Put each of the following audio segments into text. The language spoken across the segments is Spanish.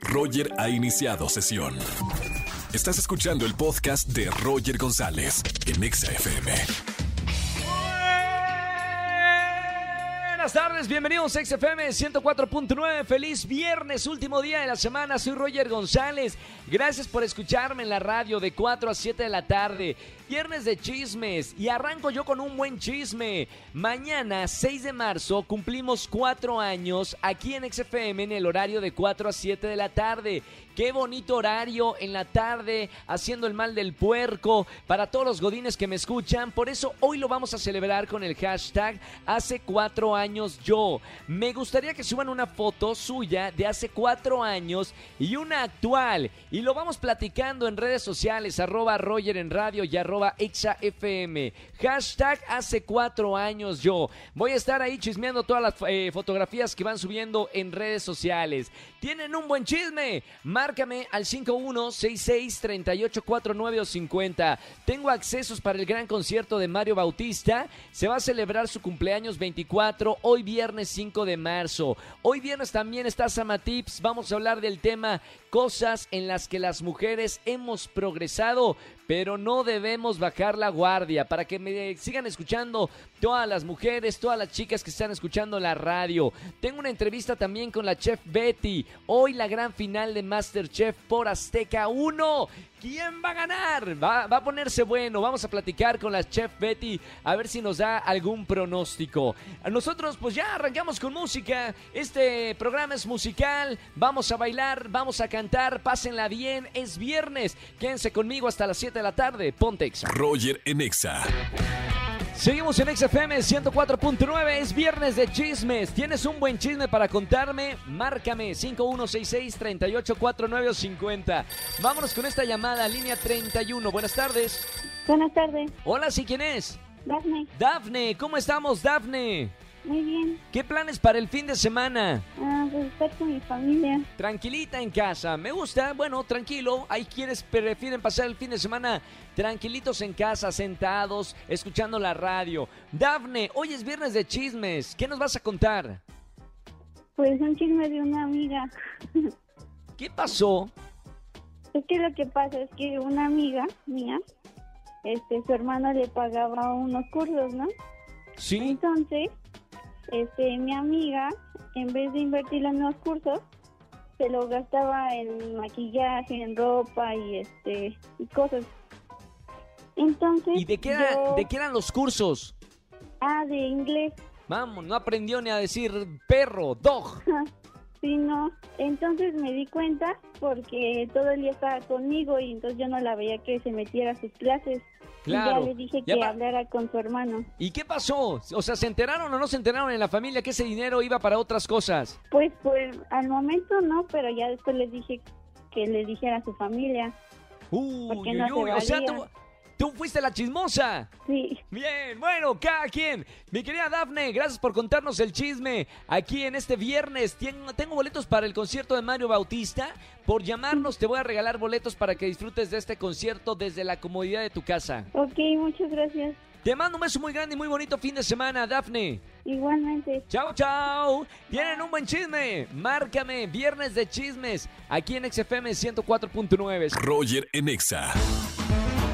Roger ha iniciado sesión. Estás escuchando el podcast de Roger González en Exa FM. Buenas tardes, bienvenidos a XFM 104.9. Feliz viernes, último día de la semana. Soy Roger González. Gracias por escucharme en la radio de 4 a 7 de la tarde. Viernes de chismes y arranco yo con un buen chisme. Mañana, 6 de marzo, cumplimos 4 años aquí en XFM en el horario de 4 a 7 de la tarde. Qué bonito horario en la tarde, haciendo el mal del puerco para todos los godines que me escuchan. Por eso hoy lo vamos a celebrar con el hashtag hace cuatro años yo. Me gustaría que suban una foto suya de hace cuatro años y una actual. Y lo vamos platicando en redes sociales, arroba Roger en radio y arroba ExaFM. Hashtag hace cuatro años yo. Voy a estar ahí chismeando todas las eh, fotografías que van subiendo en redes sociales. ¿Tienen un buen chisme? Márcame al 5166-3849 o 50. Tengo accesos para el gran concierto de Mario Bautista. Se va a celebrar su cumpleaños 24, hoy viernes 5 de marzo. Hoy viernes también está Samatips. Vamos a hablar del tema cosas en las que las mujeres hemos progresado, pero no debemos bajar la guardia. Para que me sigan escuchando todas las mujeres, todas las chicas que están escuchando la radio. Tengo una entrevista también con la chef Betty. Hoy la gran final de Masterchef por Azteca 1. ¿Quién va a ganar? Va, va, a ponerse bueno. Vamos a platicar con la chef Betty a ver si nos da algún pronóstico. Nosotros pues ya arrancamos con música. Este programa es musical. Vamos a bailar, vamos a cantar. Pásenla bien. Es viernes. Quédense conmigo hasta las 7 de la tarde. Pontex. Roger Enexa. Seguimos en XFM 104.9, es viernes de chismes. ¿Tienes un buen chisme para contarme? Márcame 5166-3849 50. Vámonos con esta llamada, línea 31. Buenas tardes. Buenas tardes. Hola, ¿sí quién es? Dafne. Dafne, ¿cómo estamos, Dafne? Muy bien. ¿Qué planes para el fin de semana? Ah, pues estar con mi familia. Tranquilita en casa. Me gusta, bueno, tranquilo. Hay quienes prefieren pasar el fin de semana tranquilitos en casa, sentados, escuchando la radio. Dafne, hoy es viernes de chismes. ¿Qué nos vas a contar? Pues un chisme de una amiga. ¿Qué pasó? Es que lo que pasa es que una amiga mía, este, su hermano le pagaba unos cursos, ¿no? Sí. Entonces, este, mi amiga, en vez de invertirlo en los cursos, se lo gastaba en maquillaje, en ropa y este y cosas. Entonces, ¿Y de qué, era- yo- de qué eran los cursos? Ah, de inglés. Vamos, no aprendió ni a decir perro, dog. Sí, no. Entonces me di cuenta porque todo el día estaba conmigo y entonces yo no la veía que se metiera a sus clases. Claro. Ya le dije Ya que hablara con su hermano. ¿Y qué pasó? O sea, ¿se enteraron o no se enteraron en la familia que ese dinero iba para otras cosas? Pues, pues, al momento no, pero ya después les dije que le dijera a su familia. Porque uy, no se o sea, tú. Tú fuiste la chismosa. Sí. Bien, bueno, cada quien. Mi querida Dafne, gracias por contarnos el chisme. Aquí en este viernes tengo boletos para el concierto de Mario Bautista. Por llamarnos te voy a regalar boletos para que disfrutes de este concierto desde la comodidad de tu casa. Ok, muchas gracias. Te mando un beso muy grande y muy bonito fin de semana, Dafne. Igualmente. Chao, chao. Tienen un buen chisme. Márcame, viernes de chismes, aquí en XFM 104.9. Roger Enexa.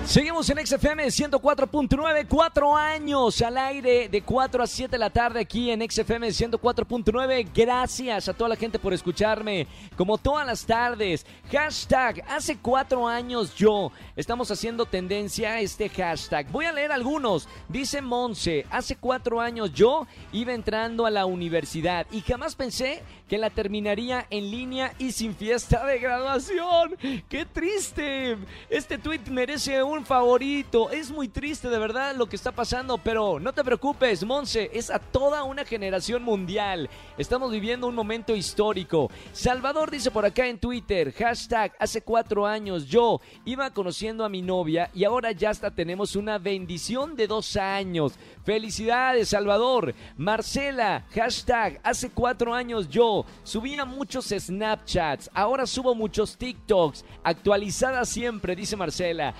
Seguimos en XFM 104.9, cuatro años al aire de 4 a 7 de la tarde aquí en XFM 104.9. Gracias a toda la gente por escucharme, como todas las tardes. Hashtag, hace cuatro años yo. Estamos haciendo tendencia a este hashtag. Voy a leer algunos. Dice Monse, hace cuatro años yo iba entrando a la universidad y jamás pensé que la terminaría en línea y sin fiesta de graduación. ¡Qué triste! Este tweet merece un favorito. Es muy triste de verdad lo que está pasando, pero no te preocupes, Monse, es a toda una generación mundial. Estamos viviendo un momento histórico. Salvador dice por acá en Twitter, hashtag, hace cuatro años yo iba conociendo a mi novia y ahora ya hasta tenemos una bendición de dos años. Felicidades, Salvador. Marcela, hashtag, hace cuatro años yo subía muchos Snapchats, ahora subo muchos TikToks, actualizada siempre, dice Marcela.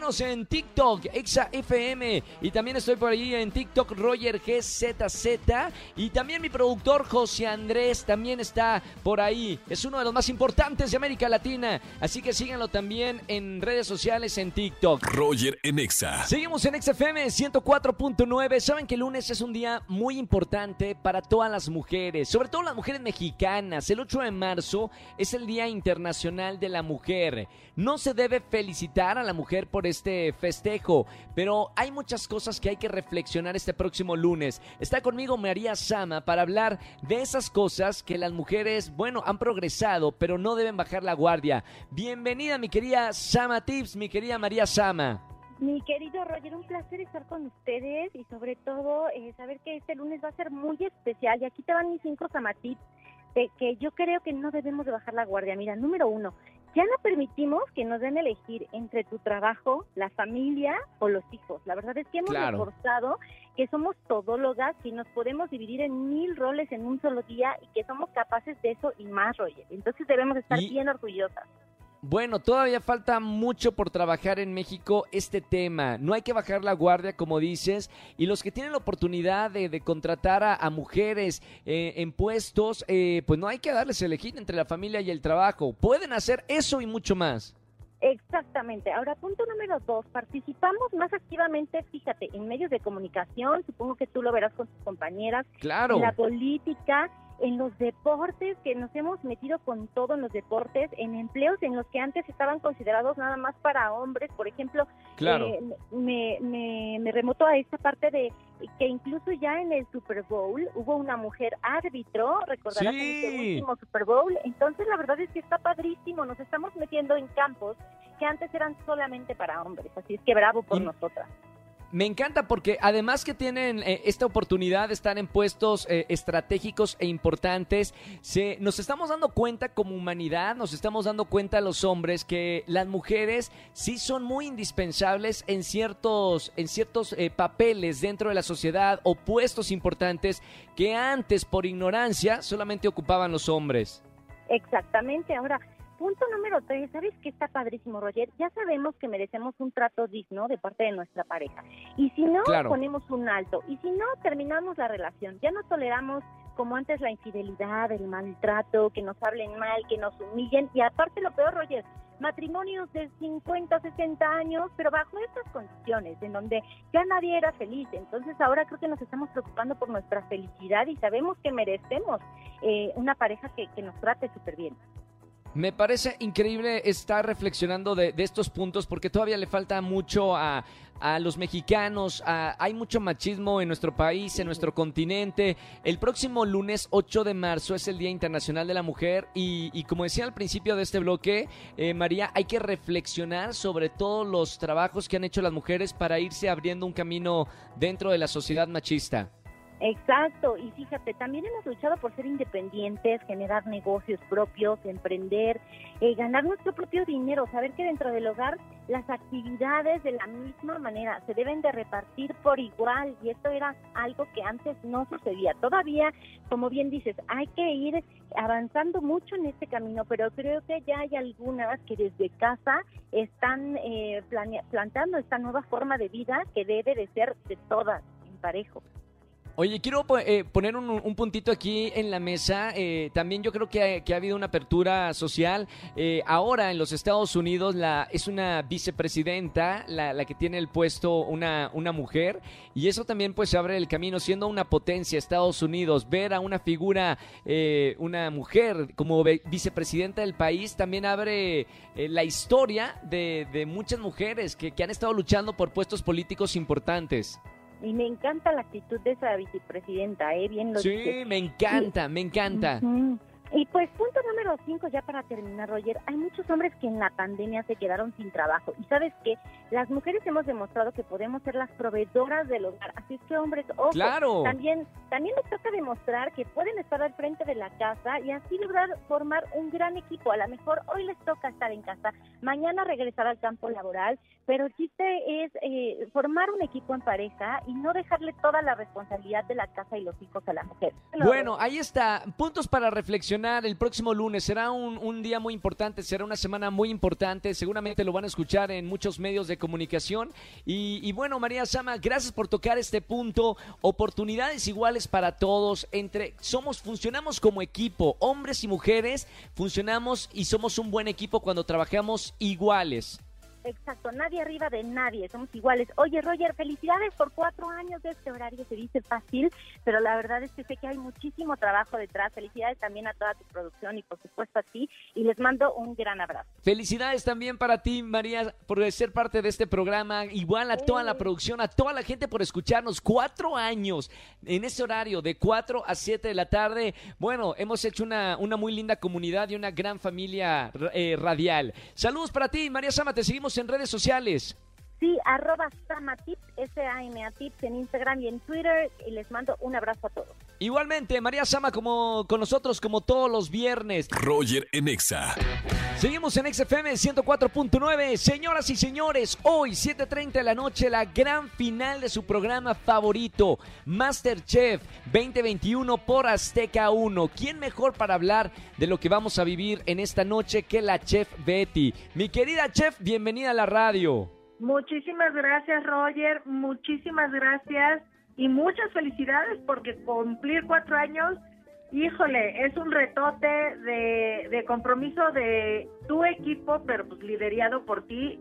Síganos en TikTok, Exa FM. Y también estoy por ahí en TikTok, Roger GZZ. Y también mi productor, José Andrés, también está por ahí. Es uno de los más importantes de América Latina. Así que síganlo también en redes sociales, en TikTok. Roger en Exa. Seguimos en XFM 104.9. Saben que el lunes es un día muy importante para todas las mujeres, sobre todo las mujeres mexicanas. El 8 de marzo es el Día Internacional de la Mujer. No se debe felicitar a la mujer por este festejo, pero hay muchas cosas que hay que reflexionar este próximo lunes. Está conmigo María Sama para hablar de esas cosas que las mujeres, bueno, han progresado, pero no deben bajar la guardia. Bienvenida, mi querida Sama Tips, mi querida María Sama. Mi querido Roger, un placer estar con ustedes y sobre todo eh, saber que este lunes va a ser muy especial. Y aquí te van mis cinco samatips de que yo creo que no debemos de bajar la guardia. Mira, número uno, ya no permitimos que nos den elegir entre tu trabajo, la familia o los hijos. La verdad es que hemos Claro. reforzado que somos todólogas, que nos podemos dividir en mil roles en un solo día y que somos capaces de eso y más, Roger. Entonces debemos estar Y- bien orgullosas. Bueno, todavía falta mucho por trabajar en México este tema. No hay que bajar la guardia, como dices. Y los que tienen la oportunidad de, de contratar a, a mujeres eh, en puestos, eh, pues no hay que darles elegir entre la familia y el trabajo. Pueden hacer eso y mucho más. Exactamente. Ahora, punto número dos, participamos más activamente, fíjate, en medios de comunicación, supongo que tú lo verás con tus compañeras, Claro. en la política, en los deportes, que nos hemos metido con todo en los deportes, en empleos en los que antes estaban considerados nada más para hombres, por ejemplo, Claro. eh, me, me, me remoto a esta parte de que incluso ya en el Super Bowl hubo una mujer árbitro, recordarás en Sí. este último Super Bowl, entonces la verdad es que está padrísimo, nos estamos metiendo en campos que antes eran solamente para hombres, así es que bravo por Y- nosotras. Me encanta porque además que tienen eh, esta oportunidad de estar en puestos eh, estratégicos e importantes, se, nos estamos dando cuenta como humanidad, nos estamos dando cuenta los hombres que las mujeres sí son muy indispensables en ciertos, en ciertos eh, papeles dentro de la sociedad o puestos importantes que antes por ignorancia solamente ocupaban los hombres. Exactamente. Ahora, punto número tres, ¿sabes qué está padrísimo, Roger? Ya sabemos que merecemos un trato digno de parte de nuestra pareja. Y si no, Claro. ponemos un alto. Y si no, terminamos la relación. Ya no toleramos como antes la infidelidad, el maltrato, que nos hablen mal, que nos humillen. Y aparte lo peor, Roger, matrimonios de 50, 60 años, pero bajo estas condiciones, en donde ya nadie era feliz. Entonces ahora creo que nos estamos preocupando por nuestra felicidad y sabemos que merecemos eh, una pareja que, que nos trate súper bien. Me parece increíble estar reflexionando de, estos puntos porque todavía le falta mucho a, a los mexicanos. a- hay mucho machismo en nuestro país, en nuestro continente. El próximo lunes 8 de marzo es el Día Internacional de la Mujer y, y como decía al principio de este bloque, eh, María, hay que reflexionar sobre todos los trabajos que han hecho las mujeres para irse abriendo un camino dentro de la sociedad machista. Exacto, y fíjate, también hemos luchado por ser independientes, generar negocios propios, emprender, eh, ganar nuestro propio dinero, saber que dentro del hogar las actividades de la misma manera se deben de repartir por igual y esto era algo que antes no sucedía. Todavía, como bien dices, hay que ir avanzando mucho en este camino, pero creo que ya hay algunas que desde casa están eh, plantando esta nueva forma de vida que debe de ser de todas en parejo. Oye, quiero eh, poner un, un puntito aquí en la mesa. Eh, también yo creo que ha, habido una apertura social. Eh, ahora en los Estados Unidos la, es una vicepresidenta la, que tiene el puesto una, una mujer y eso también pues abre el camino siendo una potencia Estados Unidos. Ver a una figura, eh, una mujer como vicepresidenta del país también abre eh, la historia de, de muchas mujeres que, que han estado luchando por puestos políticos importantes. Y me encanta la actitud de esa vicepresidenta, ¿eh? Bien lo Sí, me encanta, me encanta. Y pues punto número cinco, ya para terminar, Roger, hay muchos hombres que en la pandemia se quedaron sin trabajo. Y sabes qué, las mujeres hemos demostrado que podemos ser las proveedoras del hogar. Así es que hombres, ojo, Claro. también, también les toca demostrar que pueden estar al frente de la casa y así lograr formar un gran equipo. A lo mejor hoy les toca estar en casa, mañana regresar al campo laboral, pero el chiste es eh, formar un equipo en pareja y no dejarle toda la responsabilidad de la casa y los hijos a la mujer. Bueno, ahí está. Puntos para reflexionar el próximo lunes. Será un, un día muy importante, será una semana muy importante, seguramente lo van a escuchar en muchos medios de comunicación. Y, y bueno, María Sama, gracias por tocar este punto, oportunidades iguales para todos, entre, somos, funcionamos como equipo, hombres y mujeres, funcionamos y somos un buen equipo cuando trabajamos iguales. Exacto, nadie arriba de nadie, somos iguales. Oye, Roger, felicidades por cuatro años de este horario, se dice fácil, pero la verdad es que sé que hay muchísimo trabajo detrás. Felicidades también a toda tu producción y por supuesto a ti, y les mando un gran abrazo. Felicidades también para ti, María, por ser parte de este programa, igual a toda la producción, a toda la gente por escucharnos. Cuatro años en ese horario, de cuatro a siete de la tarde. Bueno, hemos hecho una, una muy linda comunidad y una gran familia eh, radial. Saludos para ti, María Sama, te seguimos en redes sociales. Sí, arroba Samatips, S-A-M-A Tips en Instagram y en Twitter. Y les mando un abrazo a todos. Igualmente, María Sama como con nosotros como todos los viernes. Roger en Exa. Seguimos en XFM 104.9. Señoras y señores, hoy 7.30 de la noche la gran final de su programa favorito, Masterchef 2021 por Azteca 1. ¿Quién mejor para hablar de lo que vamos a vivir en esta noche que la chef Betty? Mi querida chef, bienvenida a la radio. Muchísimas gracias, Roger. Muchísimas gracias y muchas felicidades porque cumplir cuatro años, híjole, es un retote de, de compromiso de tu equipo, pero pues liderado por ti.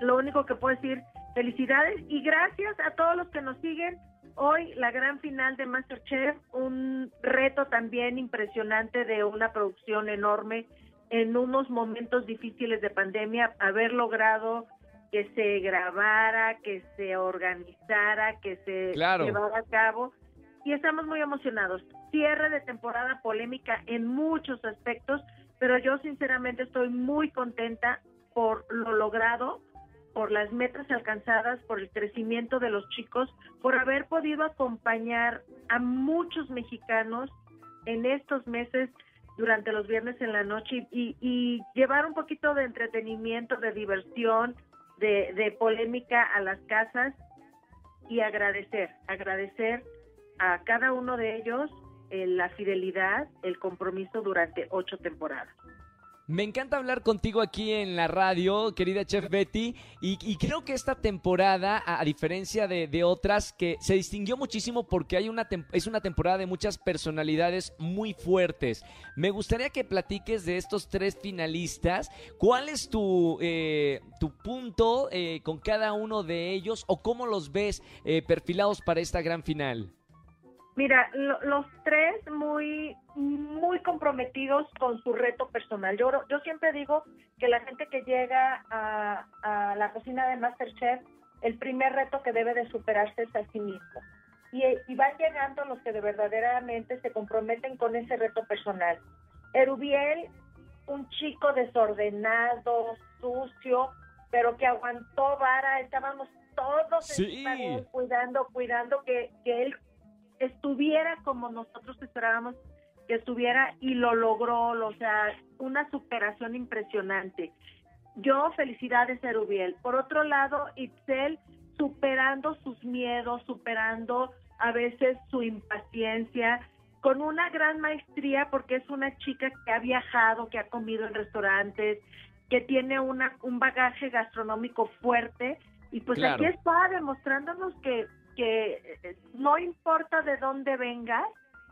Lo único que puedo decir, felicidades y gracias a todos los que nos siguen. Hoy la gran final de Masterchef, un reto también impresionante de una producción enorme en unos momentos difíciles de pandemia, haber logrado que se grabara, que se organizara, que se Claro. llevara a cabo. Y estamos muy emocionados. Cierre de temporada polémica en muchos aspectos, pero yo sinceramente estoy muy contenta por lo logrado, por las metas alcanzadas, por el crecimiento de los chicos, por haber podido acompañar a muchos mexicanos en estos meses durante los viernes en la noche y, y llevar un poquito de entretenimiento, de diversión, de, de polémica a las casas y agradecer, agradecer a cada uno de ellos eh, la fidelidad, el compromiso durante ocho temporadas. Me encanta hablar contigo aquí en la radio, querida Chef Betty, y, creo que esta temporada, a, diferencia de, otras, que se distinguió muchísimo porque hay una es una temporada de muchas personalidades muy fuertes. Me gustaría que platiques de estos tres finalistas. ¿Cuál es tu, eh, tu punto eh, con cada uno de ellos o cómo los ves eh, perfilados para esta gran final? Mira, lo- los tres muy muy comprometidos con su reto personal. Yo, yo siempre digo que la gente que llega a, a la cocina de MasterChef, el primer reto que debe de superarse es a sí mismo. Y, y van llegando los que de verdaderamente se comprometen con ese reto personal. Erubiel, un chico desordenado, sucio, pero que aguantó vara, estábamos todos Sí. cuidando, cuidando que, que él estuviera como nosotros esperábamos que estuviera y lo logró, lo- o sea, una superación impresionante. Yo felicidades a Erubiel. Por otro lado, Itzel superando sus miedos, superando a veces su impaciencia, con una gran maestría porque es una chica que ha viajado, que ha comido en restaurantes, que tiene una, un bagaje gastronómico fuerte y pues Claro. aquí está demostrándonos que, que eh, no importa de dónde vengas,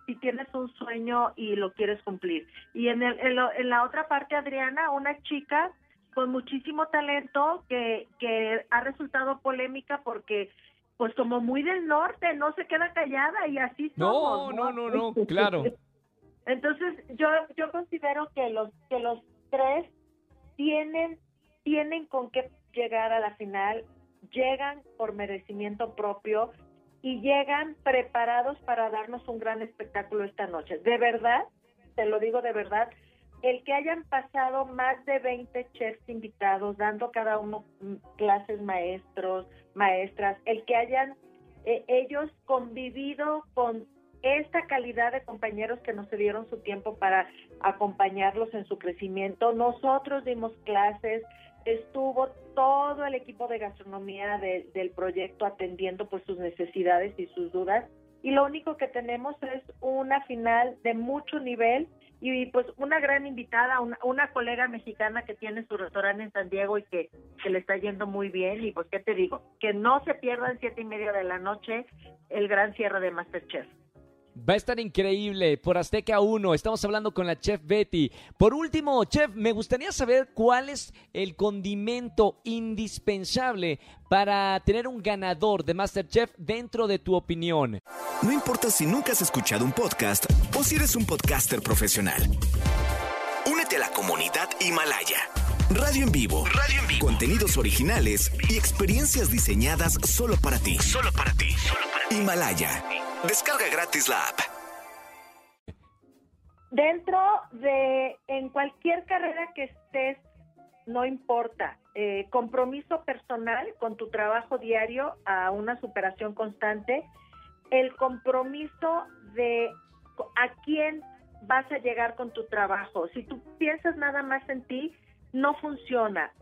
si tienes un sueño y lo quieres cumplir. Y en, el, en, lo- en la otra parte, Adriana, una chica con muchísimo talento que, que ha resultado polémica porque pues como muy del norte, no se queda callada y así No, somos. no, no, no, claro. Entonces, yo yo considero que los que los tres tienen tienen con qué llegar a la final, llegan por merecimiento propio y llegan preparados para darnos un gran espectáculo esta noche. De verdad, te lo digo de verdad, el que hayan pasado más de 20 chefs invitados, dando cada uno mm, clases maestros, maestras, el que hayan eh, ellos convivido con esta calidad de compañeros que nos dieron su tiempo para acompañarlos en su crecimiento. Nosotros dimos clases, estuvo todo el equipo de gastronomía de- del proyecto atendiendo pues sus necesidades y sus dudas. Y lo único que tenemos es una final de mucho nivel y pues una gran invitada, una, colega mexicana que tiene su restaurante en San Diego y que, que le está yendo muy bien. Y pues qué te digo, que no se pierdan siete y media de la noche el gran cierre de Masterchef. Va a estar increíble por Azteca 1. Estamos hablando con la chef Betty. Por último, chef, me gustaría saber cuál es el condimento indispensable para tener un ganador de Masterchef dentro de tu opinión. No importa si nunca has escuchado un podcast o si eres un podcaster profesional. Únete a la comunidad Himalaya. Radio en vivo. Radio en vivo. Contenidos originales y experiencias diseñadas solo para ti. Solo para ti. Himalaya. Descarga gratis la app. Dentro de, en cualquier carrera que estés, no importa, eh, compromiso personal con tu trabajo diario a una superación constante, el compromiso de a quién vas a llegar con tu trabajo. Si tú piensas nada más en ti, no funciona.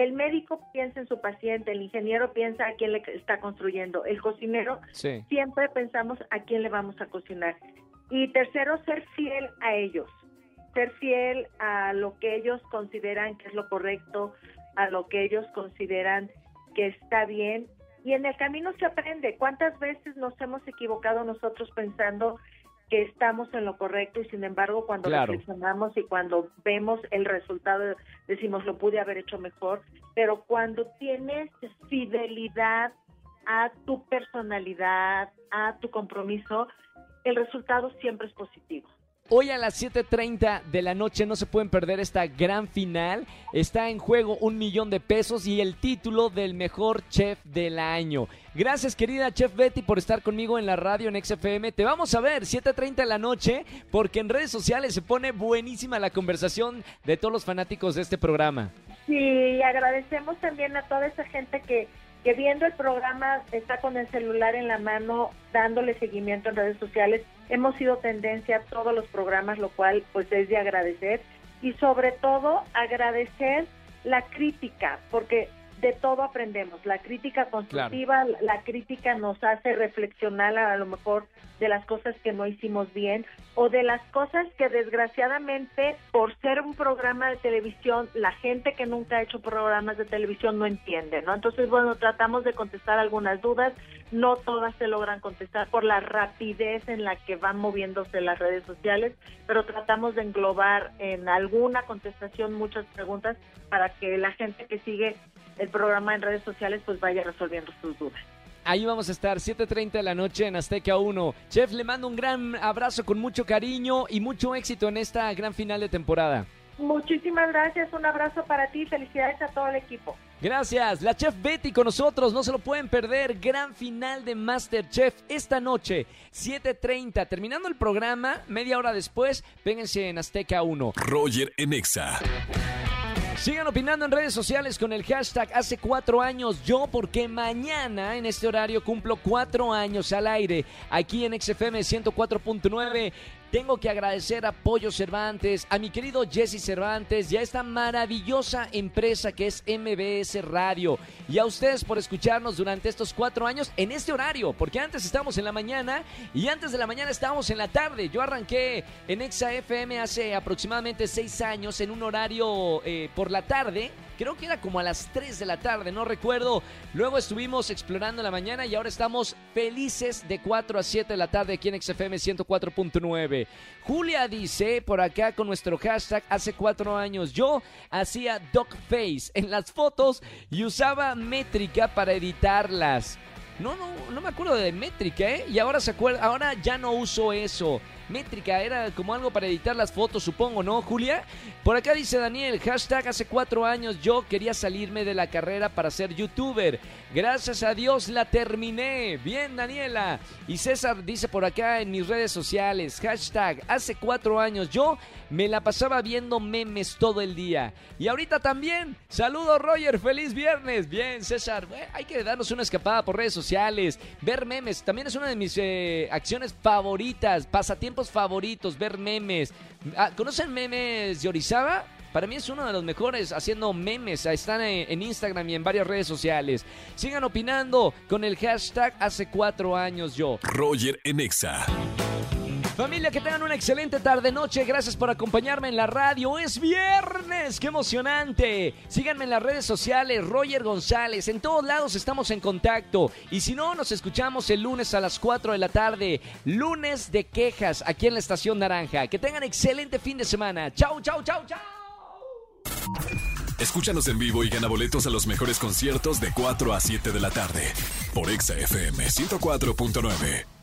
El médico piensa en su paciente, el ingeniero piensa a quién le está construyendo, el cocinero Sí. siempre pensamos a quién le vamos a cocinar. Y tercero, ser fiel a ellos, ser fiel a lo que ellos consideran que es lo correcto, a lo que ellos consideran que está bien. Y en el camino se aprende. ¿Cuántas veces nos hemos equivocado nosotros pensando que estamos en lo correcto y sin embargo cuando Claro. reflexionamos y cuando vemos el resultado decimos lo pude haber hecho mejor, pero cuando tienes fidelidad a tu personalidad, a tu compromiso, el resultado siempre es positivo. Hoy a las 7.30 de la noche no se pueden perder esta gran final. Está en juego un millón de pesos y el título del mejor chef del año. Gracias querida chef Betty por estar conmigo en la radio en XFM. Te vamos a ver 7.30 de la noche porque en redes sociales se pone buenísima la conversación de todos los fanáticos de este programa. Sí, agradecemos también a toda esa gente que, que viendo el programa está con el celular en la mano dándole seguimiento en redes sociales. Hemos sido tendencia a todos los programas, lo cual pues es de agradecer y sobre todo agradecer la crítica, porque de todo aprendemos. La crítica constructiva, la crítica nos hace reflexionar a lo mejor de las cosas que no hicimos bien o de las cosas que desgraciadamente por ser un programa de televisión la gente que nunca ha hecho programas de televisión no entiende, ¿no? Entonces, bueno, tratamos de contestar algunas dudas, no todas se logran contestar por la rapidez en la que van moviéndose las redes sociales, pero tratamos de englobar en alguna contestación muchas preguntas para que la gente que sigue el programa en redes sociales pues vaya resolviendo sus dudas. Ahí vamos a estar, 7.30 de la noche en Azteca 1. Chef, le mando un gran abrazo con mucho cariño y mucho éxito en esta gran final de temporada. Muchísimas gracias, un abrazo para ti, felicidades a todo el equipo. Gracias, la chef Betty con nosotros, no se lo pueden perder. Gran final de Masterchef esta noche, 7:30. Terminando el programa, media hora después, péguense en Azteca 1. Roger en Exa. Sigan opinando en redes sociales con el hashtag hace cuatro años yo, porque mañana en este horario cumplo cuatro años al aire aquí en XFM 104.9. Tengo que agradecer a Pollo Cervantes, a mi querido Jesse Cervantes y a esta maravillosa empresa que es MBS Radio. Y a ustedes por escucharnos durante estos cuatro años en este horario, porque antes estábamos en la mañana y antes de la mañana estábamos en la tarde. Yo arranqué en Exa FM hace aproximadamente seis años en un horario eh, por la tarde. Creo que era como a las 3 de la tarde, no recuerdo. Luego estuvimos explorando la mañana y ahora estamos felices de 4 a 7 de la tarde aquí en XFM 104.9. Julia dice por acá con nuestro hashtag hace 4 años yo hacía face en las fotos y usaba métrica para editarlas. No, no, no me acuerdo de métrica, ¿eh? Y ahora se acuerda, ahora ya no uso eso. Métrica era como algo para editar las fotos, supongo, ¿no, Julia? Por acá dice Daniel, hashtag hace cuatro años yo quería salirme de la carrera para ser youtuber. Gracias a Dios la terminé. Bien, Daniela. Y César dice por acá en mis redes sociales, hashtag hace cuatro años yo me la pasaba viendo memes todo el día. Y ahorita también. Saludos, Roger. Feliz viernes. Bien, César. hay que darnos una escapada por redes sociales. Ver memes. También es una de mis eh, acciones favoritas. Pasatiempos favoritos. Ver memes. Ah, ¿Conocen memes de Orizaba? Para mí es uno de los mejores haciendo memes. Están en Instagram y en varias redes sociales. Sigan opinando con el hashtag hace cuatro años yo. Roger en Exa. Familia, que tengan una excelente tarde-noche. Gracias por acompañarme en la radio. Es viernes. ¡Qué emocionante! Síganme en las redes sociales, Roger González. En todos lados estamos en contacto. Y si no, nos escuchamos el lunes a las 4 de la tarde. Lunes de quejas aquí en la Estación Naranja. Que tengan excelente fin de semana. Chau, chau, chau, chau. Escúchanos en vivo y gana boletos a los mejores conciertos de 4 a 7 de la tarde por Exa FM 104.9.